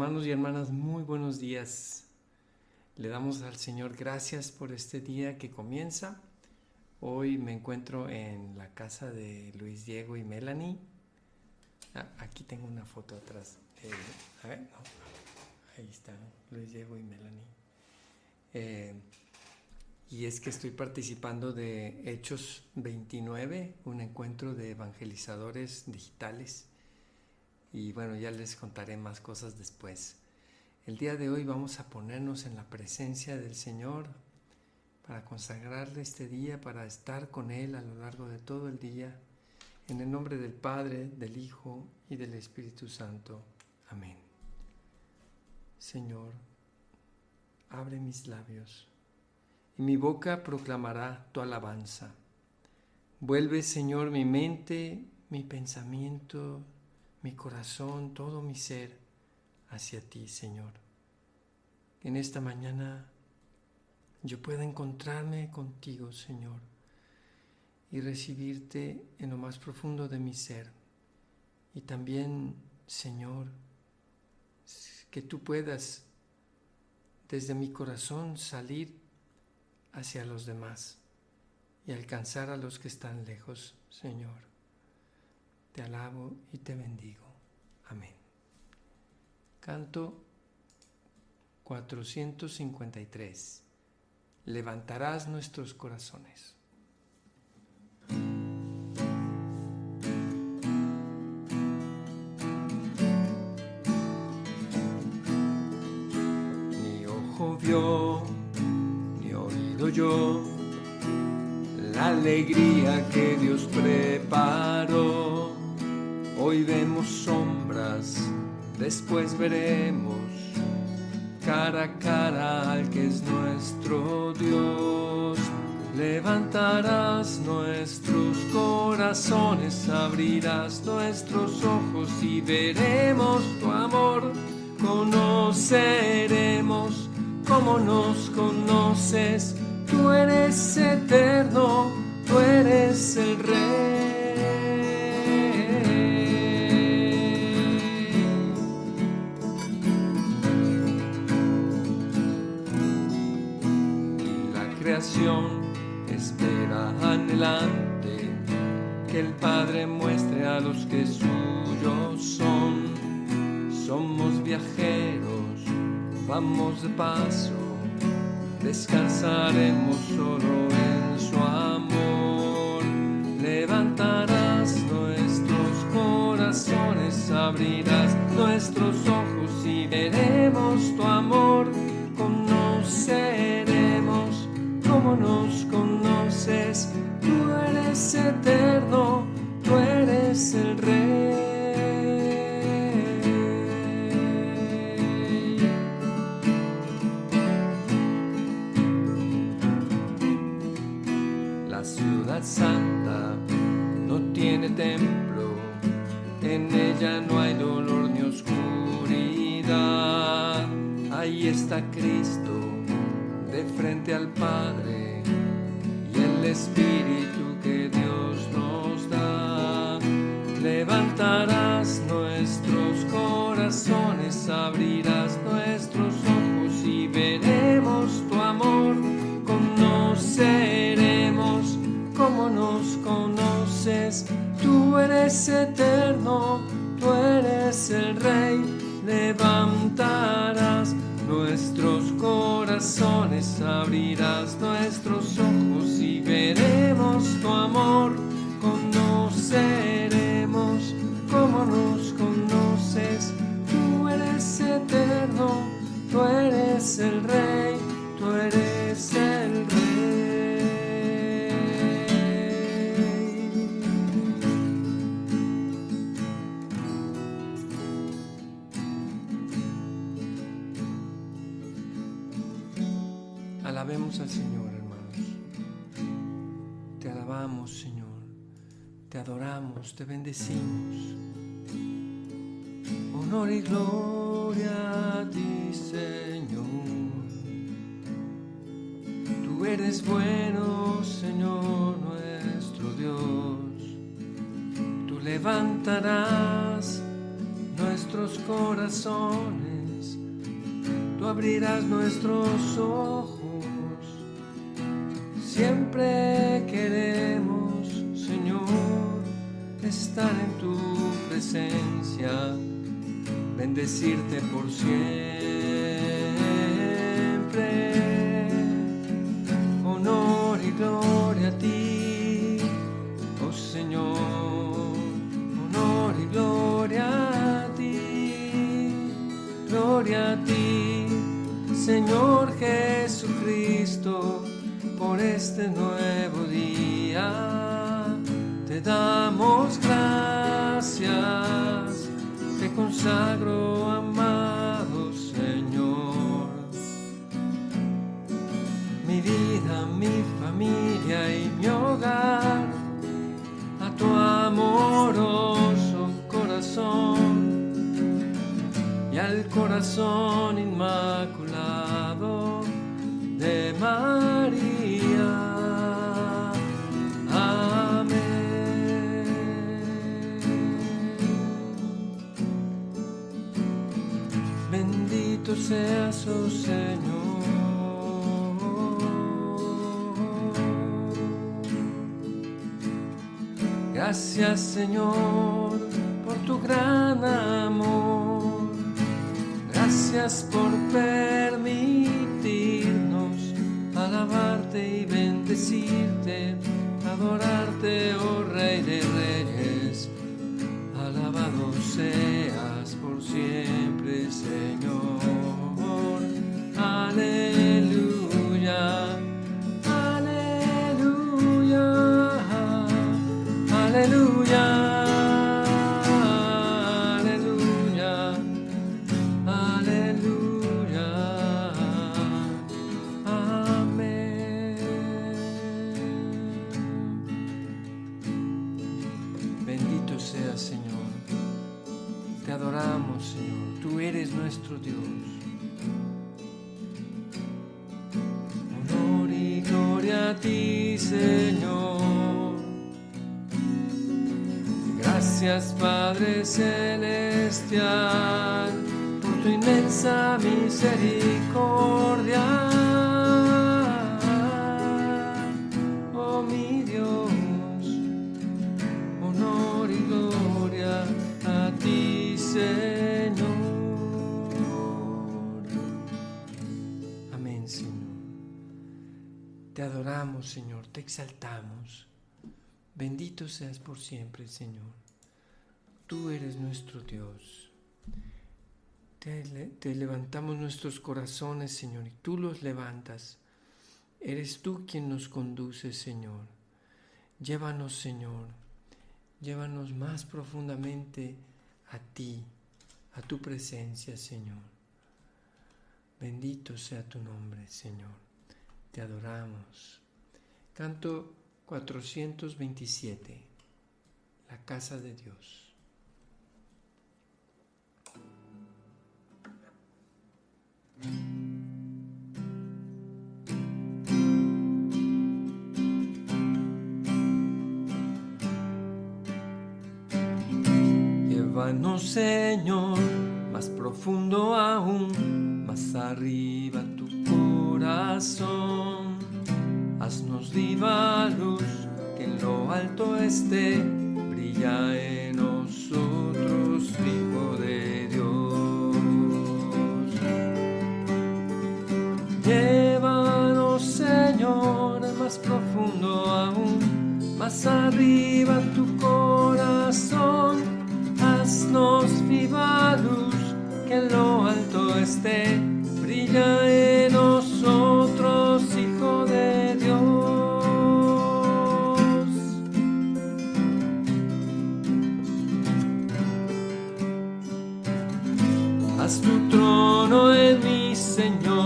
Hermanos y hermanas, muy buenos días. Le damos al Señor gracias por este día que comienza. Hoy me encuentro en la casa de Luis Diego y Melanie. Ah, aquí tengo una foto atrás. A ver, no. Ahí está, Luis Diego y Melanie. Eh, y es que estoy participando de Hechos 29, un encuentro de evangelizadores digitales y bueno, ya les contaré más cosas después. El día de hoy vamos a ponernos en la presencia del Señor para consagrarle este día, para estar con Él a lo largo de todo el día. En el nombre del Padre, del Hijo y del Espíritu Santo. Amén. Señor, abre mis labios y mi boca proclamará tu alabanza. Vuelve, Señor, mi mente, mi pensamiento, mi corazón, todo mi ser hacia ti, Señor. Que en esta mañana yo pueda encontrarme contigo, Señor, y recibirte en lo más profundo de mi ser. Y también, Señor, que tú puedas desde mi corazón salir hacia los demás y alcanzar a los que están lejos, Señor te alabo y te bendigo. Amén. Canto 453. Levantarás nuestros corazones. Ni ojo vio, ni oído yo la alegría que Dios preparó Hoy vemos sombras, después veremos cara a cara al que es nuestro Dios. Levantarás nuestros corazones, abrirás nuestros ojos y veremos tu amor. Conoceremos como nos conoces. Tú eres eterno, tú eres el Rey. Espera anhelante que el Padre muestre a los que suyos son. Somos viajeros, vamos de paso, descansaremos solo en su amor. Levantarás nuestros corazones, abrirás nuestros ojos y veremos tu amor. Conocer como nos conoces, tú eres eterno, tú eres el rey. La ciudad santa no tiene templo, en ella no hay dolor ni oscuridad. Ahí está Cristo frente al Padre y el Espíritu que Dios nos da. Levantarás nuestros corazones, abrirás nuestros ojos y veremos tu amor. Conoceremos como nos conoces. Tú eres eterno, tú eres el Rey. Levantarás nuestros corazones, abrirás nuestros ojos y veremos tu amor, conoceremos como nos conoces, tú eres eterno, tú eres el rey, Alabemos al Señor, hermanos. Te alabamos, Señor. Te adoramos, te bendecimos. Honor y gloria a ti, Señor. Tú eres bueno, Señor nuestro Dios. Tú levantarás nuestros corazones tú abrirás nuestros ojos. Siempre queremos, Señor, estar en tu presencia, bendecirte por siempre. Honor y gloria a ti, oh Señor. Honor y gloria a ti, gloria a ti, Señor Jesucristo, por este nuevo día. Te damos gracias, te consagro, amado Señor. Mi vida, mi familia y mi hogar, a tu amoroso corazón y al corazón inmaculado de María. Seas, oh Señor. Gracias Señor por tu gran amor. Gracias por permitirnos alabarte y bendecirte, adorarte, oh Rey de Reyes. Alabado seas por siempre, Señor. Padre Celestial, por tu inmensa misericordia. Oh mi Dios, honor y gloria a ti, Señor. Amén, Señor. Te adoramos, Señor, te exaltamos. Bendito seas por siempre, Señor. Tú eres nuestro Dios. Te, levantamos nuestros corazones, Señor, y tú los levantas. Eres tú quien nos conduce, Señor. Llévanos, Señor. Llévanos más profundamente a ti, a tu presencia, Señor. Bendito sea tu nombre, Señor. Te adoramos. Canto 427. La casa de Dios. Llévanos, Señor, más profundo aún, más arriba tu corazón. Haznos viva luz, que en lo alto esté, brilla en nosotros, Hijo de Dios. Llévanos, Señor, más profundo aún, más arriba tu corazón. Que en lo alto esté, brilla en nosotros, Hijo de Dios. Haz tu trono en mi Señor,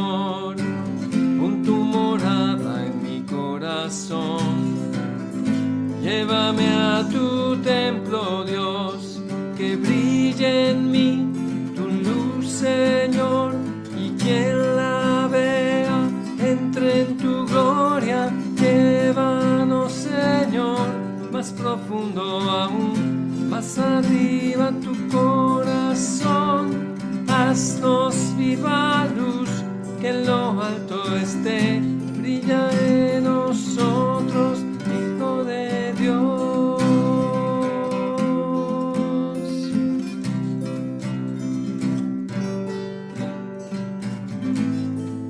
lo alto esté, brilla en nosotros, Hijo de Dios.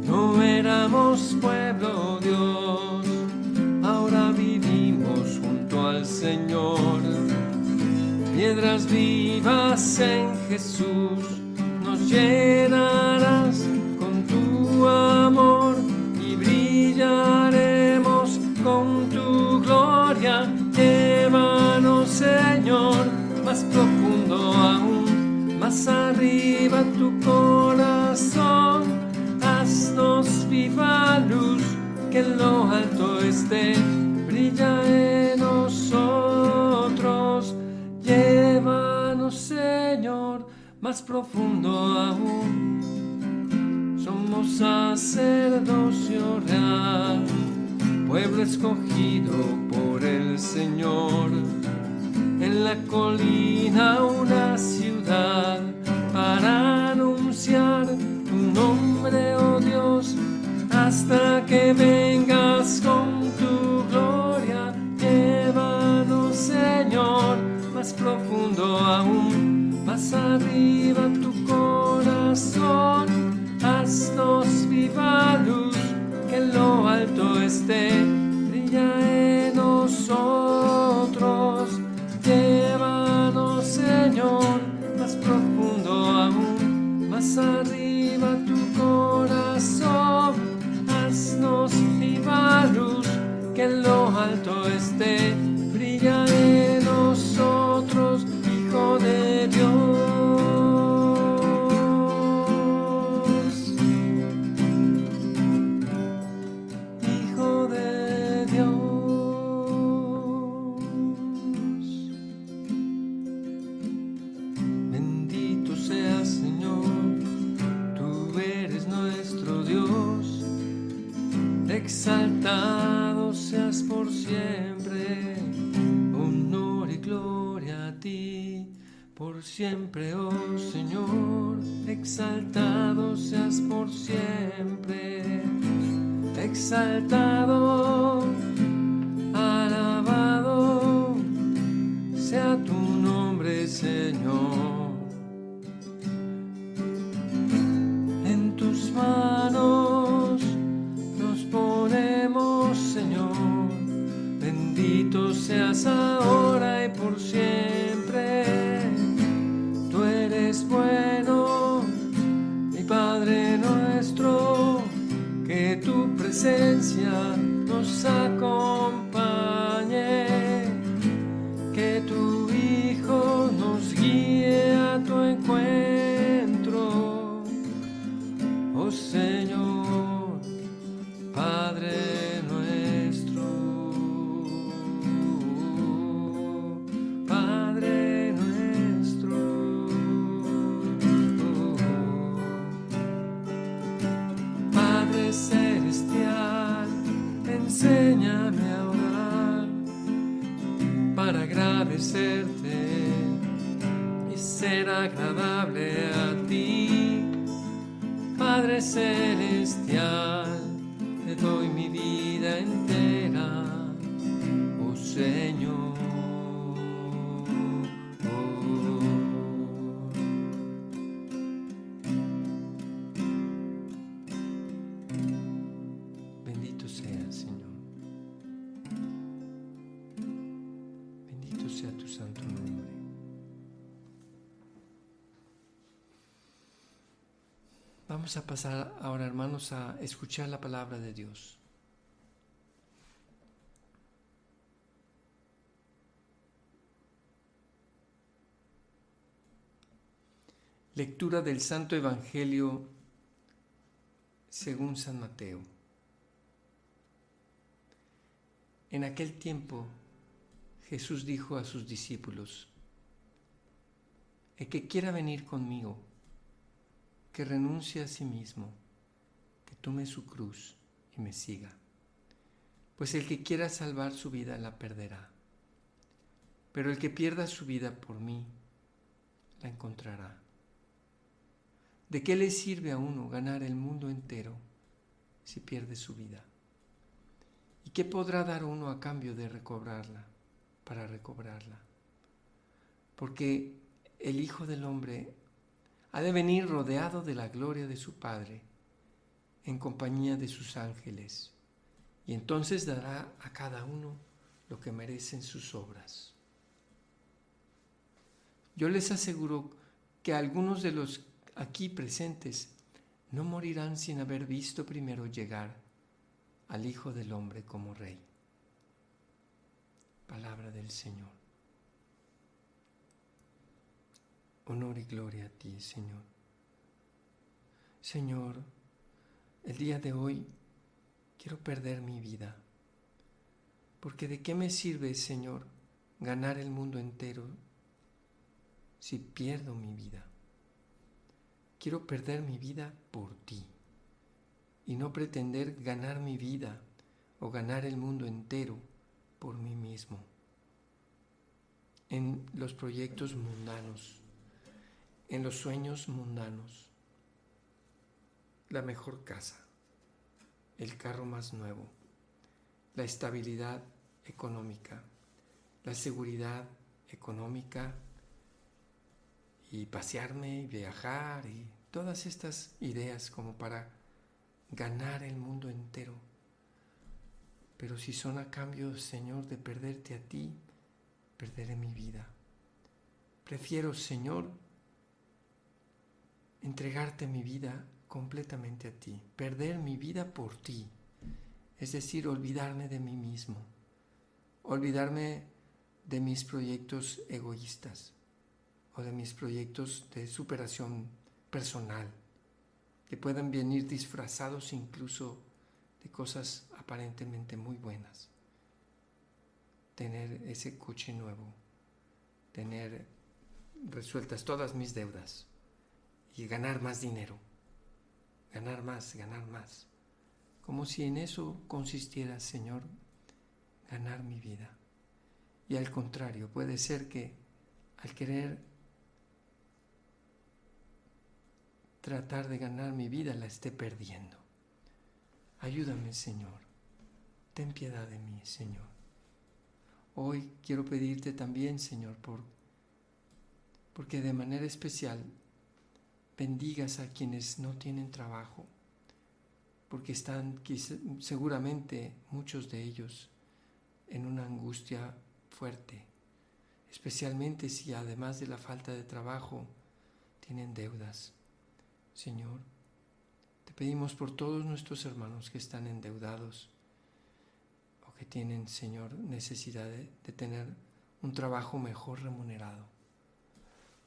No éramos pueblo Dios, ahora vivimos junto al Señor. Piedras vivas en Jesús, nos llenarás brilla en nosotros. Llévanos, Señor, más profundo aún. Somos sacerdocio real, pueblo escogido por el Señor. En la colina una ciudad para anunciar tu nombre, oh Dios, hasta que vengas más arriba tu corazón. Haznos viva luz, que en lo alto esté, Exaltado seas por siempre, honor y gloria a ti. Por siempre, oh Señor, exaltado seas por siempre exaltado, Padre Vamos a pasar ahora, hermanos, a escuchar la palabra de Dios. Lectura del Santo Evangelio según San Mateo. En aquel tiempo Jesús dijo a sus discípulos, El que quiera venir conmigo, que renuncie a sí mismo, que tome su cruz y me siga. Pues el que quiera salvar su vida la perderá, pero el que pierda su vida por mí la encontrará. ¿De qué le sirve a uno ganar el mundo entero si pierde su vida? ¿Y qué podrá dar uno a cambio de recobrarla, para recobrarla? Porque el Hijo del Hombre ha de venir rodeado de la gloria de su Padre, en compañía de sus ángeles, y entonces dará a cada uno lo que merecen sus obras. Yo les aseguro que algunos de los aquí presentes no morirán sin haber visto primero llegar al Hijo del Hombre como Rey. Palabra del Señor. Honor y gloria a ti, Señor. Señor, el día de hoy quiero perder mi vida, porque de qué me sirve, Señor, ganar el mundo entero si pierdo mi vida. Quiero perder mi vida por ti y no pretender ganar mi vida o ganar el mundo entero por mí mismo. En los proyectos mundanos, en los sueños mundanos, la mejor casa, el carro más nuevo, la estabilidad económica, la seguridad económica y pasearme y viajar y todas estas ideas como para ganar el mundo entero. Pero si son a cambio, Señor, de perderte a ti, perderé mi vida. Prefiero, Señor, entregarte mi vida completamente a ti, perder mi vida por ti, es decir, olvidarme de mí mismo, olvidarme de mis proyectos egoístas, o de mis proyectos de superación personal, que puedan venir disfrazados incluso de cosas aparentemente muy buenas. Tener ese coche nuevo, tener resueltas todas mis deudas y ganar más dinero, ganar más, ganar más, como si en eso consistiera, Señor, ganar mi vida. Y al contrario, puede ser que al querer tratar de ganar mi vida la esté perdiendo. Ayúdame, Señor. Ten piedad de mí, Señor. Hoy quiero pedirte también, Señor, por porque de manera especial bendigas a quienes no tienen trabajo, porque están seguramente muchos de ellos en una angustia fuerte, especialmente si además de la falta de trabajo tienen deudas. Señor, te pedimos por todos nuestros hermanos que están endeudados o que tienen, Señor, necesidad de, tener un trabajo mejor remunerado.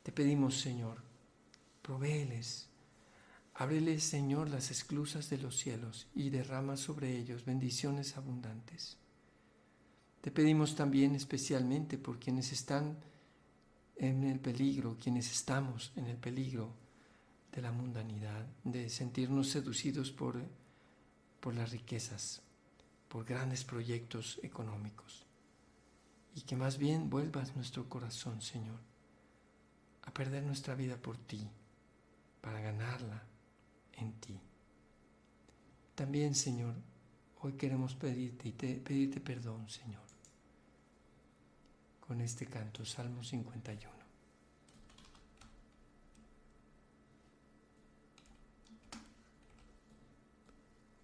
Te pedimos, Señor, provéeles, ábreles, Señor, las esclusas de los cielos y derrama sobre ellos bendiciones abundantes. Te pedimos también especialmente por quienes están en el peligro, quienes estamos en el peligro de la mundanidad, de sentirnos seducidos por, por las riquezas, por grandes proyectos económicos. Y que más bien vuelvas nuestro corazón, Señor, a perder nuestra vida por ti, para ganarla en ti. También, Señor, hoy queremos pedirte y pedirte perdón, Señor, con este canto, Salmo 51.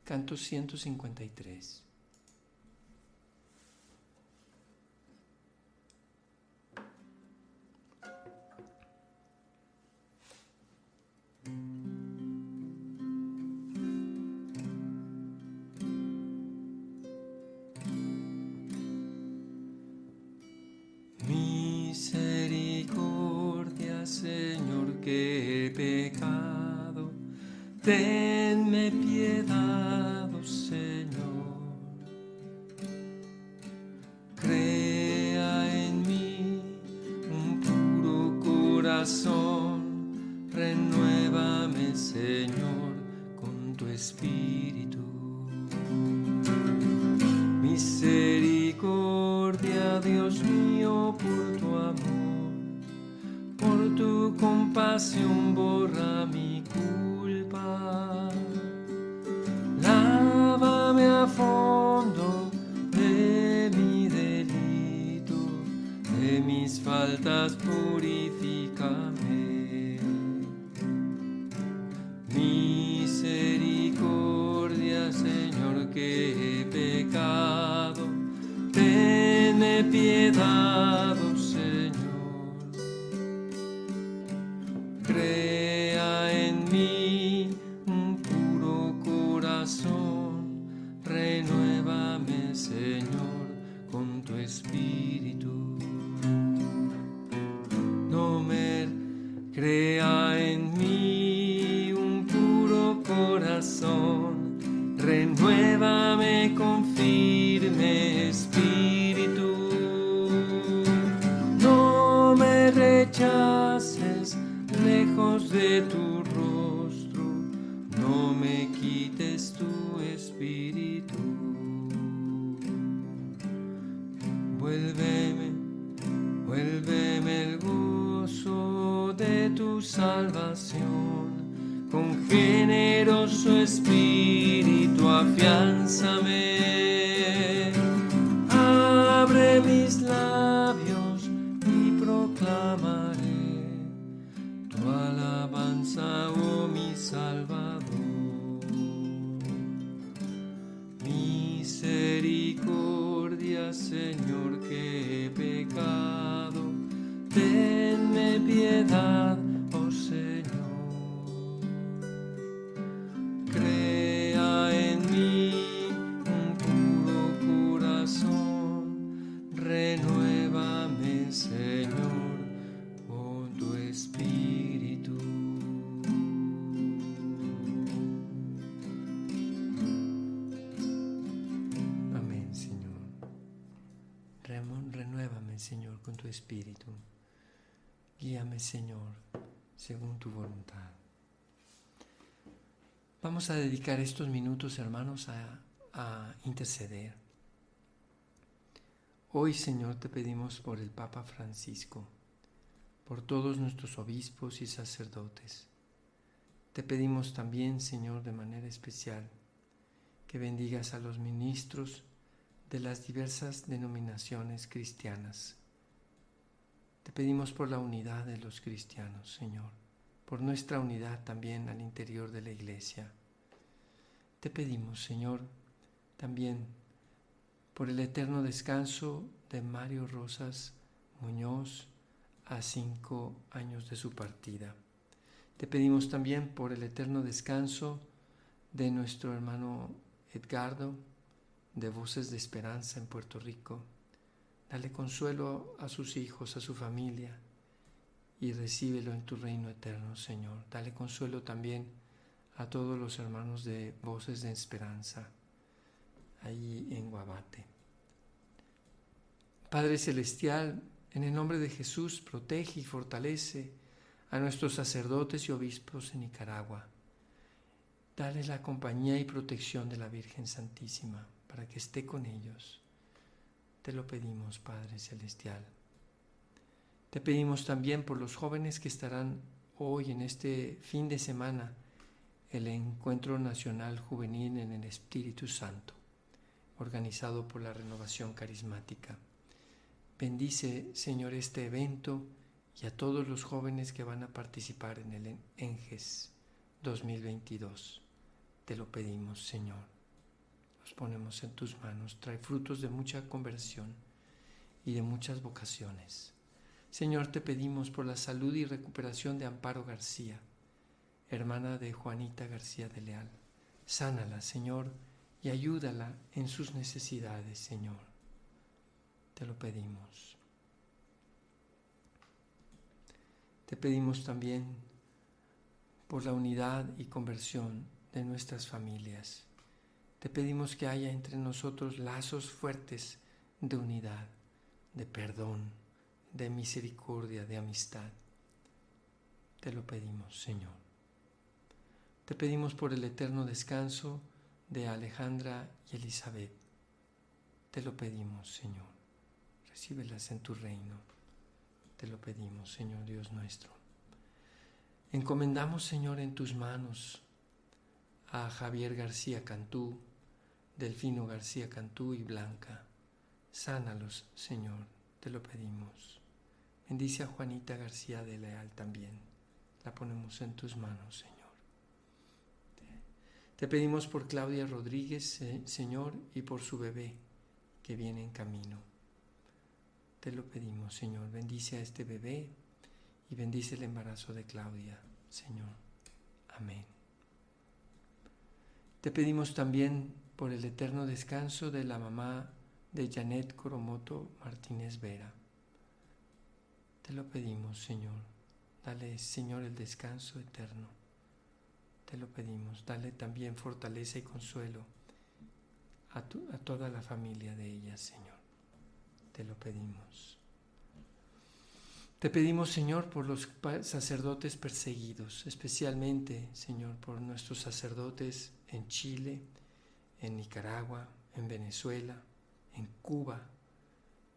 Canto 153. There faltas purifícame. Vuélveme, vuélveme el gozo de tu salvación, con generoso espíritu afianzame. Señor, con tu espíritu. Guíame, Señor, según tu voluntad. Vamos a dedicar estos minutos, hermanos, a, a interceder. Hoy, Señor, te pedimos por el Papa Francisco, por todos nuestros obispos y sacerdotes. Te pedimos también, Señor, de manera especial, que bendigas a los ministros de las diversas denominaciones cristianas. Te pedimos por la unidad de los cristianos, Señor, por nuestra unidad también al interior de la iglesia. Te pedimos, Señor, también por el eterno descanso de Mario Rosas Muñoz a cinco años de su partida. Te pedimos también por el eterno descanso de nuestro hermano Edgardo, de Voces de Esperanza en Puerto Rico. Dale consuelo a sus hijos, a su familia, y recíbelo en tu reino eterno, Señor. Dale consuelo también a todos los hermanos de Voces de Esperanza, ahí en Guabate. Padre Celestial, en el nombre de Jesús, protege y fortalece a nuestros sacerdotes y obispos en Nicaragua. Dale la compañía y protección de la Virgen Santísima para que esté con ellos. Te lo pedimos, Padre Celestial. Te pedimos también por los jóvenes que estarán hoy en este fin de semana el Encuentro Nacional Juvenil en el Espíritu Santo, organizado por la Renovación Carismática. Bendice, Señor, este evento y a todos los jóvenes que van a participar en el ENGES 2022. Te lo pedimos, Señor. Los ponemos en tus manos. Trae frutos de mucha conversión y de muchas vocaciones. Señor, te pedimos por la salud y recuperación de Amparo García, hermana de Juanita García de Leal. Sánala, Señor, y ayúdala en sus necesidades, Señor. Te lo pedimos. Te pedimos también por la unidad y conversión de nuestras familias. Te pedimos que haya entre nosotros lazos fuertes de unidad, de perdón, de misericordia, de amistad. Te lo pedimos, Señor. Te pedimos por el eterno descanso de Alejandra y Elizabeth. Te lo pedimos, Señor. Recíbelas en tu reino. Te lo pedimos, Señor Dios nuestro. Encomendamos, Señor, en tus manos a Javier García Cantú, Delfino García Cantú y Blanca. Sánalos, Señor, te lo pedimos. Bendice a Juanita García de Leal también. La ponemos en tus manos, Señor. Te pedimos por Claudia Rodríguez, Señor, y por su bebé que viene en camino. Te lo pedimos, Señor. Bendice a este bebé y bendice el embarazo de Claudia, Señor. Amén. Te pedimos también por el eterno descanso de la mamá de Janet Coromoto Martínez Vera. Te lo pedimos, Señor. Dale, Señor, el descanso eterno. Te lo pedimos. Dale también fortaleza y consuelo a, a toda la familia de ella, Señor. Te lo pedimos. Te pedimos, Señor, por los sacerdotes perseguidos, especialmente, Señor, por nuestros sacerdotes en Chile, en Nicaragua, en Venezuela, en Cuba,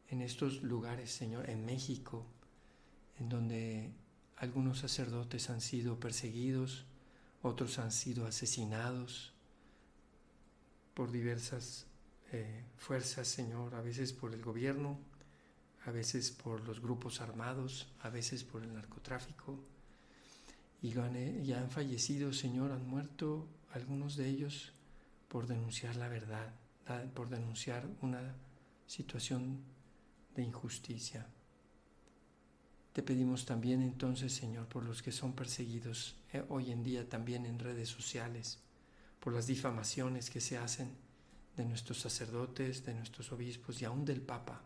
en estos lugares, Señor, en México, en donde algunos sacerdotes han sido perseguidos, otros han sido asesinados por diversas eh, fuerzas, Señor, a veces por el gobierno, a veces por los grupos armados, a veces por el narcotráfico. Y ya han fallecido, Señor, han muerto algunos de ellos por denunciar la verdad, por denunciar una situación de injusticia. Te pedimos también entonces, Señor, por los que son perseguidos eh, hoy en día también en redes sociales, por las difamaciones que se hacen de nuestros sacerdotes, de nuestros obispos y aún del Papa.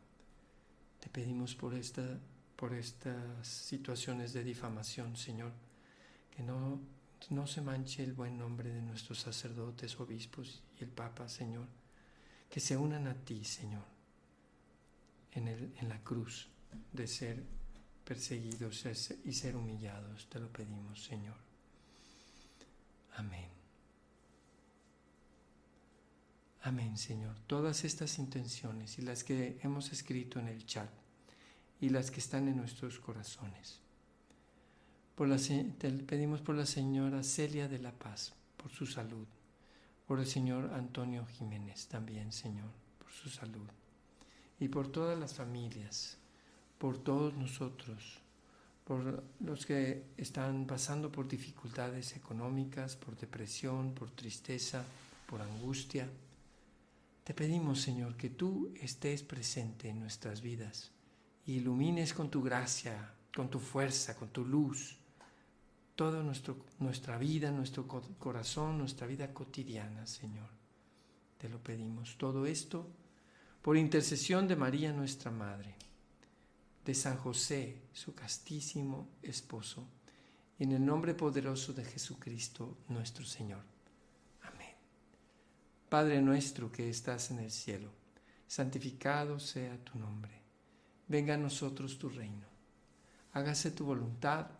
Te pedimos por, esta, por estas situaciones de difamación, Señor, que no no se manche el buen nombre de nuestros sacerdotes, obispos y el Papa, Señor. Que se unan a ti, Señor, en, el, en la cruz de ser perseguidos y ser humillados. Te lo pedimos, Señor. Amén. Amén, Señor. Todas estas intenciones y las que hemos escrito en el chat y las que están en nuestros corazones te pedimos por la señora Celia de la Paz, por su salud. Por el señor Antonio Jiménez también, Señor, por su salud. Y por todas las familias, por todos nosotros, por los que están pasando por dificultades económicas, por depresión, por tristeza, por angustia. Te pedimos, Señor, que tú estés presente en nuestras vidas ilumines con tu gracia, con tu fuerza, con tu luz toda nuestra vida, nuestro corazón, nuestra vida cotidiana, Señor. Te lo pedimos. Todo esto por intercesión de María nuestra Madre, de San José, su castísimo esposo, y en el nombre poderoso de Jesucristo nuestro Señor. Amén. Padre nuestro que estás en el cielo, santificado sea tu nombre. Venga a nosotros tu reino. Hágase tu voluntad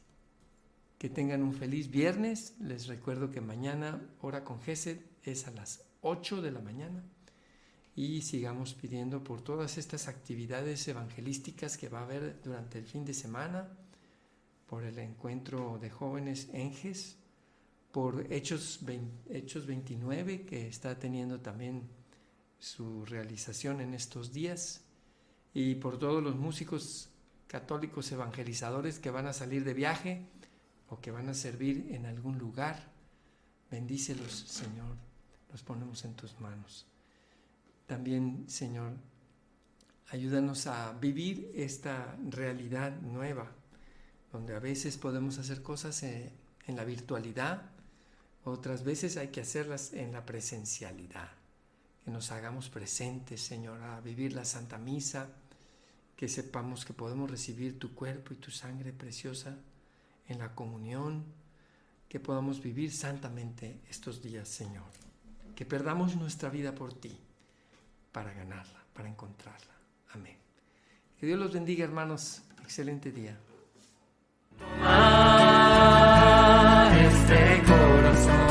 que tengan un feliz viernes. Les recuerdo que mañana, hora con Gesed, es a las 8 de la mañana. Y sigamos pidiendo por todas estas actividades evangelísticas que va a haber durante el fin de semana, por el encuentro de jóvenes en GES, por Hechos, Hechos 29, que está teniendo también su realización en estos días, y por todos los músicos católicos evangelizadores que van a salir de viaje o que van a servir en algún lugar Bendícelos, Señor, los ponemos en tus manos. También, Señor, ayúdanos a vivir esta realidad nueva, donde a veces podemos hacer cosas en la virtualidad, otras veces hay que hacerlas en la presencialidad. Que nos hagamos presentes, Señor, a vivir la Santa Misa, que sepamos que podemos recibir tu cuerpo y tu sangre preciosa en la comunión, que podamos vivir santamente estos días, Señor. Que perdamos nuestra vida por ti, para ganarla, para encontrarla. Amén. Que Dios los bendiga, hermanos. Excelente día. Este corazón.